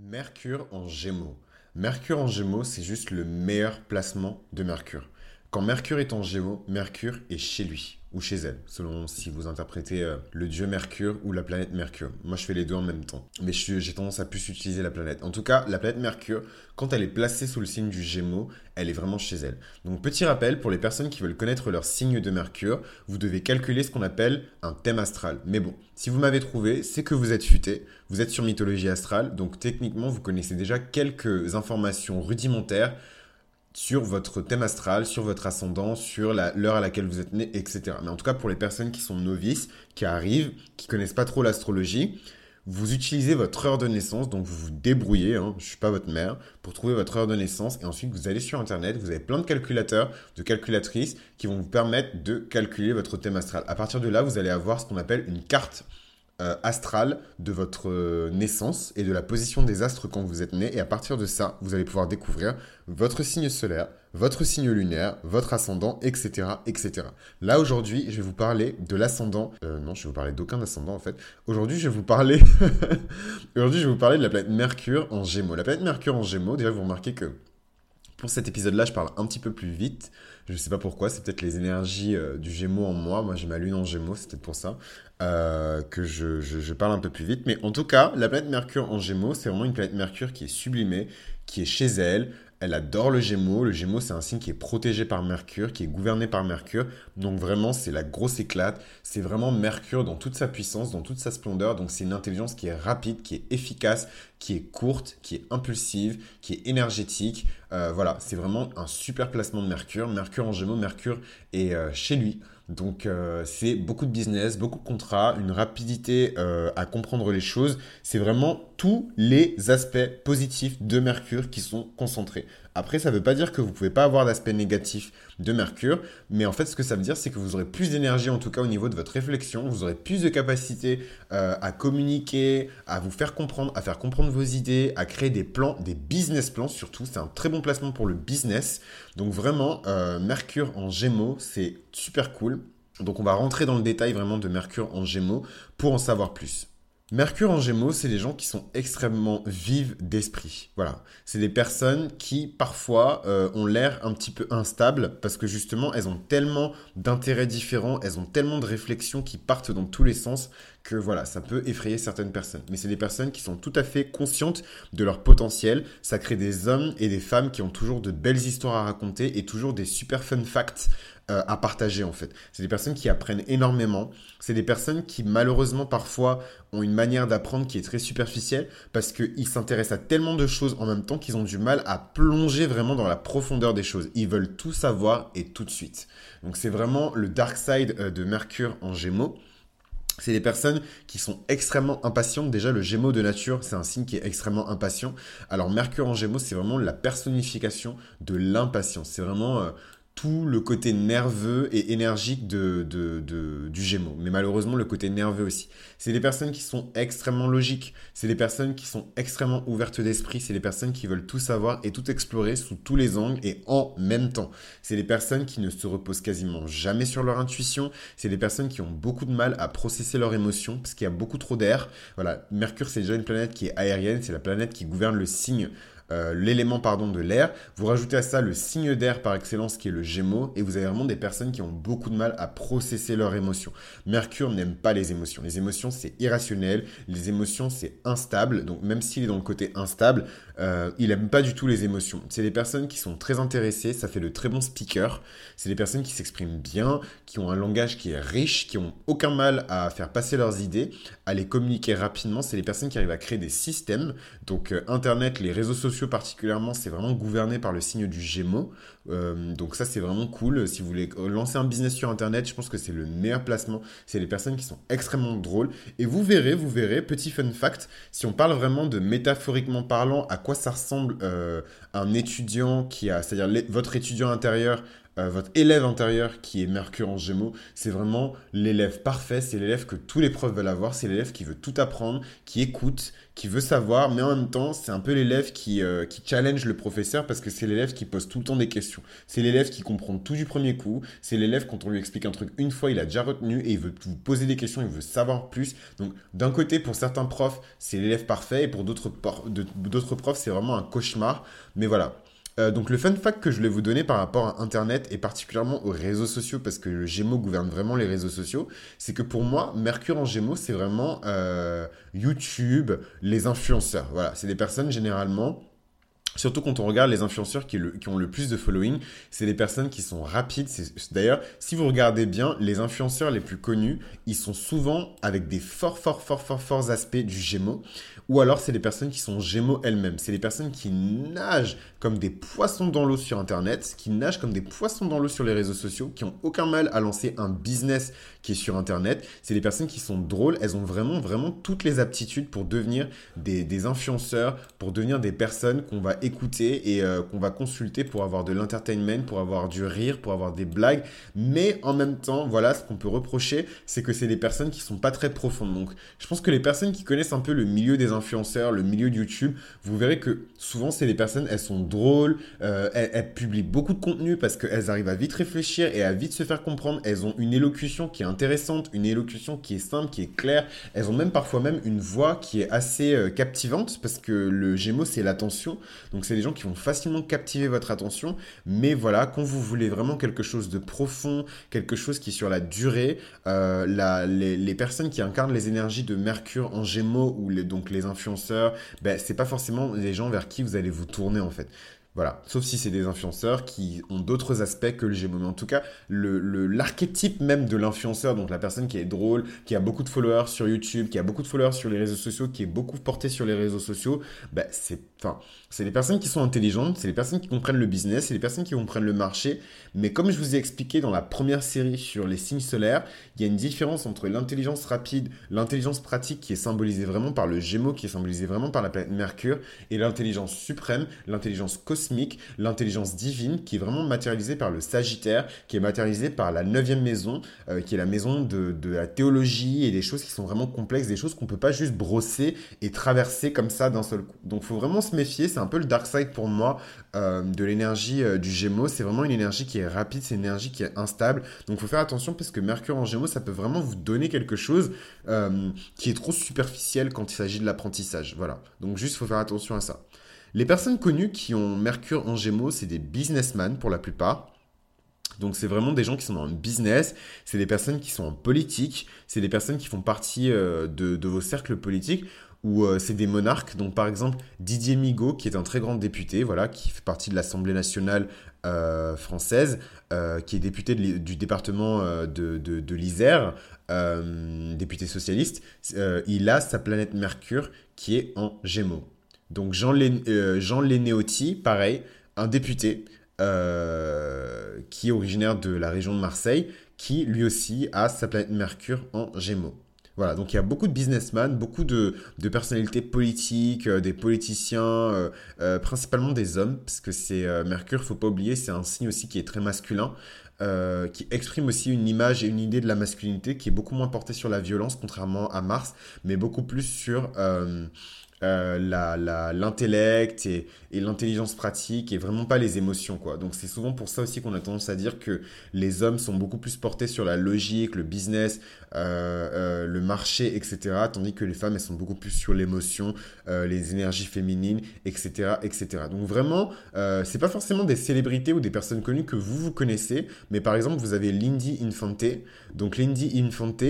Mercure en Gémeaux. Mercure en Gémeaux, c'est juste le meilleur placement de Mercure. Quand Mercure est en Gémeaux, Mercure est chez lui ou chez elle, selon si vous interprétez euh, le dieu Mercure ou la planète Mercure. Moi, je fais les deux en même temps, mais j'ai tendance à plus utiliser la planète. En tout cas, la planète Mercure, quand elle est placée sous le signe du Gémeaux, elle est vraiment chez elle. Donc, petit rappel, pour les personnes qui veulent connaître leur signe de Mercure, vous devez calculer ce qu'on appelle un thème astral. Mais bon, si vous m'avez trouvé, c'est que vous êtes futé, vous êtes sur mythologie astrale, donc techniquement, vous connaissez déjà quelques informations rudimentaires sur votre thème astral, sur votre ascendant, sur l'heure à laquelle vous êtes né, etc. Mais en tout cas, pour les personnes qui sont novices, qui arrivent, qui connaissent pas trop l'astrologie, vous utilisez votre heure de naissance, donc vous vous débrouillez, hein, je ne suis pas votre mère, pour trouver votre heure de naissance, et ensuite vous allez sur Internet, vous avez plein de calculateurs, de calculatrices qui vont vous permettre de calculer votre thème astral. À partir de là, vous allez avoir ce qu'on appelle une carte euh, astral de votre euh, naissance et de la position des astres quand vous êtes né. Et à partir de ça, vous allez pouvoir découvrir votre signe solaire, votre signe lunaire, votre ascendant, etc. etc. Là, aujourd'hui, je vais vous parler de l'ascendant. Euh, non, je vais vous parler d'aucun ascendant en fait. Aujourd'hui, je vais vous parler. aujourd'hui, je vais vous parler de la planète Mercure en Gémeaux. La planète Mercure en Gémeaux, déjà, vous remarquez que pour cet épisode-là, je parle un petit peu plus vite. Je ne sais pas pourquoi, c'est peut-être les énergies du Gémeaux en moi. Moi, j'ai ma lune en Gémeaux, c'est peut-être pour ça. Euh, que je, je, parle un peu plus vite. Mais en tout cas, la planète Mercure en Gémeaux, c'est vraiment une planète Mercure qui est sublimée, qui est chez elle. Elle adore le Gémeaux. Le Gémeaux, c'est un signe qui est protégé par Mercure, qui est gouverné par Mercure. Donc vraiment, c'est la grosse éclate. C'est vraiment Mercure dans toute sa puissance, dans toute sa splendeur. Donc c'est une intelligence qui est rapide, qui est efficace, qui est courte, qui est impulsive, qui est énergétique. Euh, voilà, c'est vraiment un super placement de Mercure. Mercure en Gémeaux, Mercure est euh, chez lui. Donc euh, c'est beaucoup de business, beaucoup de contrats, une rapidité à comprendre les choses. C'est vraiment tous les aspects positifs de Mercure qui sont concentrés. Après, ça ne veut pas dire que vous ne pouvez pas avoir d'aspect négatif de Mercure, mais en fait, ce que ça veut dire, c'est que vous aurez plus d'énergie, en tout cas au niveau de votre réflexion, vous aurez plus de capacité à communiquer, à vous faire comprendre, à faire comprendre vos idées, à créer des plans, des business plans surtout. C'est un très bon placement pour le business. Donc vraiment, euh, Mercure en Gémeaux, c'est super cool. Donc on va rentrer dans le détail vraiment de Mercure en Gémeaux pour en savoir plus. Mercure en Gémeaux, c'est des gens qui sont extrêmement vives d'esprit. Voilà, c'est des personnes qui parfois euh, ont l'air un petit peu instables parce que justement elles ont tellement d'intérêts différents, elles ont tellement de réflexions qui partent dans tous les sens que voilà, ça peut effrayer certaines personnes. Mais c'est des personnes qui sont tout à fait conscientes de leur potentiel. Ça crée des hommes et des femmes qui ont toujours de belles histoires à raconter et toujours des super fun facts euh, à partager en fait. C'est des personnes qui apprennent énormément. C'est des personnes qui malheureusement parfois ont une manière d'apprendre qui est très superficielle parce qu'ils s'intéressent à tellement de choses en même temps qu'ils ont du mal à plonger vraiment dans la profondeur des choses. Ils veulent tout savoir et tout de suite. Donc c'est vraiment le dark side euh, de Mercure en Gémeaux. C'est des personnes qui sont extrêmement impatientes. Déjà, le Gémeaux de nature, c'est un signe qui est extrêmement impatient. Alors, Mercure en Gémeaux, c'est vraiment la personnification de l'impatience. C'est vraiment euh, tout le côté nerveux et énergique de, du Gémeaux, mais malheureusement le côté nerveux aussi. C'est des personnes qui sont extrêmement logiques, c'est des personnes qui sont extrêmement ouvertes d'esprit, c'est des personnes qui veulent tout savoir et tout explorer sous tous les angles et en même temps. C'est des personnes qui ne se reposent quasiment jamais sur leur intuition, c'est des personnes qui ont beaucoup de mal à processer leurs émotions parce qu'il y a beaucoup trop d'air. Voilà, Mercure c'est déjà une planète qui est aérienne, c'est la planète qui gouverne le signe euh, l'élément pardon de l'air. Vous rajoutez à ça le signe d'air par excellence qui est le Gémeaux et vous avez vraiment des personnes qui ont beaucoup de mal à processer leurs émotions. Mercure n'aime pas les émotions. Les émotions c'est irrationnel, les émotions c'est instable. Donc même s'il est dans le côté instable, euh, il n'aime pas du tout les émotions. C'est des personnes qui sont très intéressées, ça fait de très bons speakers. C'est des personnes qui s'expriment bien, qui ont un langage qui est riche, qui ont aucun mal à faire passer leurs idées, à les communiquer rapidement. C'est des personnes qui arrivent à créer des systèmes. Donc euh, Internet, les réseaux sociaux particulièrement, c'est vraiment gouverné par le signe du Gémeaux. Euh, donc ça, c'est vraiment cool. Si vous voulez lancer un business sur Internet, je pense que c'est le meilleur placement. C'est les personnes qui sont extrêmement drôles. Et vous verrez, vous verrez, petit fun fact, si on parle vraiment de métaphoriquement parlant, à ça ressemble euh, un étudiant qui a, c'est-à-dire votre étudiant intérieur euh, votre élève intérieur qui est Mercure en Gémeaux, c'est vraiment l'élève parfait, c'est l'élève que tous les profs veulent avoir, c'est l'élève qui veut tout apprendre, qui écoute, qui veut savoir, mais en même temps, c'est un peu l'élève qui, euh, qui challenge le professeur parce que c'est l'élève qui pose tout le temps des questions. C'est l'élève qui comprend tout du premier coup, c'est l'élève quand on lui explique un truc une fois, il a déjà retenu et il veut vous poser des questions, il veut savoir plus. Donc d'un côté, pour certains profs, c'est l'élève parfait et pour d'autres profs, c'est vraiment un cauchemar. Mais voilà, euh, donc le fun fact que je voulais vous donner par rapport à Internet et particulièrement aux réseaux sociaux, parce que le Gémeaux gouverne vraiment les réseaux sociaux, c'est que pour moi, Mercure en Gémeaux, c'est vraiment euh, YouTube, les influenceurs. Voilà, c'est des personnes généralement Surtout quand on regarde les influenceurs qui, ont le plus de following, c'est des personnes qui sont rapides. D'ailleurs, si vous regardez bien, les influenceurs les plus connus, ils sont souvent avec des forts, forts, forts, forts, forts aspects du Gémeaux. Ou alors, c'est des personnes qui sont Gémeaux elles-mêmes. C'est des personnes qui nagent comme des poissons dans l'eau sur Internet, qui nagent comme des poissons dans l'eau sur les réseaux sociaux, qui ont aucun mal à lancer un business qui est sur Internet. C'est des personnes qui sont drôles. Elles ont vraiment, vraiment toutes les aptitudes pour devenir des, des influenceurs, pour devenir des personnes qu'on va écouter et euh, qu'on va consulter pour avoir de l'entertainment, pour avoir du rire, pour avoir des blagues. Mais en même temps, voilà, ce qu'on peut reprocher, c'est que c'est des personnes qui sont pas très profondes. Donc, je pense que les personnes qui connaissent un peu le milieu des influenceurs, le milieu de YouTube, vous verrez que souvent, c'est des personnes, elles sont drôles, euh, elles, publient beaucoup de contenu parce qu'elles arrivent à vite réfléchir et à vite se faire comprendre. Elles ont une élocution qui est intéressante, une élocution qui est simple, qui est claire. Elles ont même parfois même une voix qui est assez euh, captivante parce que le Gémeaux, c'est l'attention. Donc c'est des gens qui vont facilement captiver votre attention. Mais voilà, quand vous voulez vraiment quelque chose de profond, quelque chose qui sur la durée, euh, les, personnes qui incarnent les énergies de Mercure en Gémeaux ou les, donc les influenceurs, ben, c'est pas forcément les gens vers qui vous allez vous tourner en fait. Voilà, sauf si c'est des influenceurs qui ont d'autres aspects que le Gémeaux. Mais en tout cas, l'archétype le, même de l'influenceur, donc la personne qui est drôle, qui a beaucoup de followers sur YouTube, qui a beaucoup de followers sur les réseaux sociaux, qui est beaucoup porté sur les réseaux sociaux, bah, c'est Enfin, les personnes qui sont intelligentes, c'est les personnes qui comprennent le business, c'est les personnes qui comprennent le marché. Mais comme je vous ai expliqué dans la première série sur les signes solaires, il y a une différence entre l'intelligence rapide, l'intelligence pratique qui est symbolisée vraiment par le Gémeaux, qui est symbolisée vraiment par la planète Mercure, et l'intelligence suprême, l'intelligence cosmique, l'intelligence divine, qui est vraiment matérialisée par le Sagittaire, qui est matérialisée par la neuvième maison, euh, qui est la maison de, la théologie et des choses qui sont vraiment complexes, des choses qu'on ne peut pas juste brosser et traverser comme ça d'un seul coup. Donc, il faut vraiment méfier. C'est un peu le dark side pour moi euh, de l'énergie euh, du Gémeaux. C'est vraiment une énergie qui est rapide, c'est une énergie qui est instable. Donc il faut faire attention parce que Mercure en Gémeaux, ça peut vraiment vous donner quelque chose qui est trop superficiel quand il s'agit de l'apprentissage. Voilà. Donc juste, faut faire attention à ça. Les personnes connues qui ont Mercure en Gémeaux, c'est des businessmen pour la plupart. Donc c'est vraiment des gens qui sont dans le business, c'est des personnes qui sont en politique, c'est des personnes qui font partie de, de, vos cercles politiques où euh, c'est des monarques. Donc par exemple Didier Migaud, qui est un très grand député, voilà, qui fait partie de l'Assemblée nationale euh, française, euh, qui est député du département de, l'Isère, député socialiste, il a sa planète Mercure qui est en Gémeaux. Donc Jean, Jean Lénéotti, pareil, un député qui est originaire de la région de Marseille, qui lui aussi a sa planète Mercure en Gémeaux. Voilà, donc il y a beaucoup de businessmen, beaucoup de, personnalités politiques, euh, des politiciens, euh, euh, principalement des hommes, parce que c'est Mercure, faut pas oublier, c'est un signe aussi qui est très masculin, qui exprime aussi une image et une idée de la masculinité qui est beaucoup moins portée sur la violence, contrairement à Mars, mais beaucoup plus sur euh, l'intellect et, l'intelligence pratique et vraiment pas les émotions quoi. Donc c'est souvent pour ça aussi qu'on a tendance à dire que les hommes sont beaucoup plus portés sur la logique, le business, euh, euh, le marché, etc. Tandis que les femmes elles sont beaucoup plus sur l'émotion, les énergies féminines, etc., etc. Donc vraiment, c'est pas forcément des célébrités ou des personnes connues que vous vous connaissez, mais par exemple vous avez Lindy Infante. Donc Lindy Infante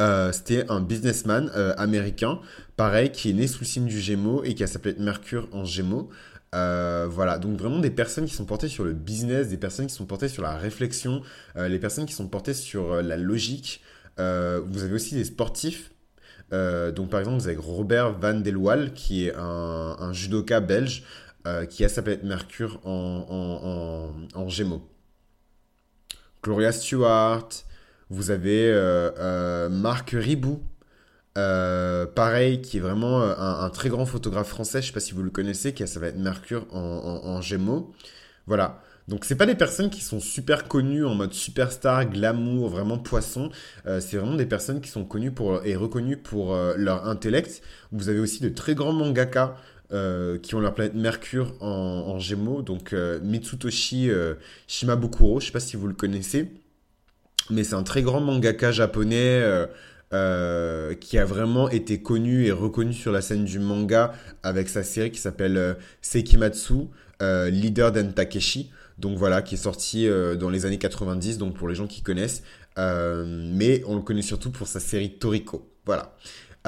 euh, c'était un businessman euh, américain, pareil, qui est né sous le signe du Gémeaux et qui a s'appelé Mercure en Gémeaux. Euh, voilà, donc vraiment des personnes qui sont portées sur le business, des personnes qui sont portées sur la réflexion, les personnes qui sont portées sur la logique. vous avez aussi des sportifs. donc par exemple, vous avez Robert Van der Waal, qui est un, judoka belge, qui a sa planète Mercure en, en, en Gémeaux. Gloria Stewart, vous avez euh, euh, Marc Ribou, euh, pareil, qui est vraiment un, très grand photographe français, je ne sais pas si vous le connaissez, qui a, ça va Mercure en, Gémeaux. Voilà. Donc c'est pas des personnes qui sont super connues en mode superstar, glamour, vraiment poisson. C'est vraiment des personnes qui sont connues pour, et reconnues pour leur intellect. Vous avez aussi de très grands mangaka qui ont leur planète Mercure en, en Gémeaux. Donc Mitsutoshi Shimabukuro, je sais pas si vous le connaissez, mais c'est un très grand mangaka japonais. qui a vraiment été connu et reconnu sur la scène du manga avec sa série qui s'appelle Seikimatsu, Leader d'Entakeshi donc voilà, qui est sorti euh, dans les années 90, donc pour les gens qui connaissent. Euh, mais on le connaît surtout pour sa série Toriko. Voilà.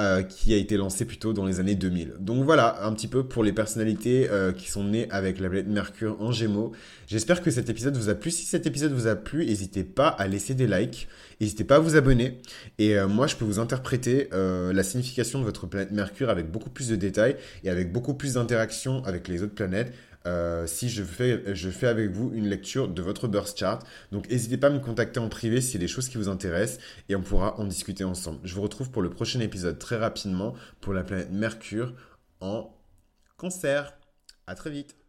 Euh, qui a été lancé plutôt dans les années 2000. Donc voilà, un petit peu pour les personnalités qui sont nées avec la planète Mercure en Gémeaux. J'espère que cet épisode vous a plu. Si cet épisode vous a plu, n'hésitez pas à laisser des likes, n'hésitez pas à vous abonner. Et moi, je peux vous interpréter la signification de votre planète Mercure avec beaucoup plus de détails et avec beaucoup plus d'interaction avec les autres planètes. Euh, si je fais, avec vous une lecture de votre birth chart. Donc n'hésitez pas à me contacter en privé s'il y a des choses qui vous intéressent et on pourra en discuter ensemble. Je vous retrouve pour le prochain épisode très rapidement pour la planète Mercure en concert. À très vite.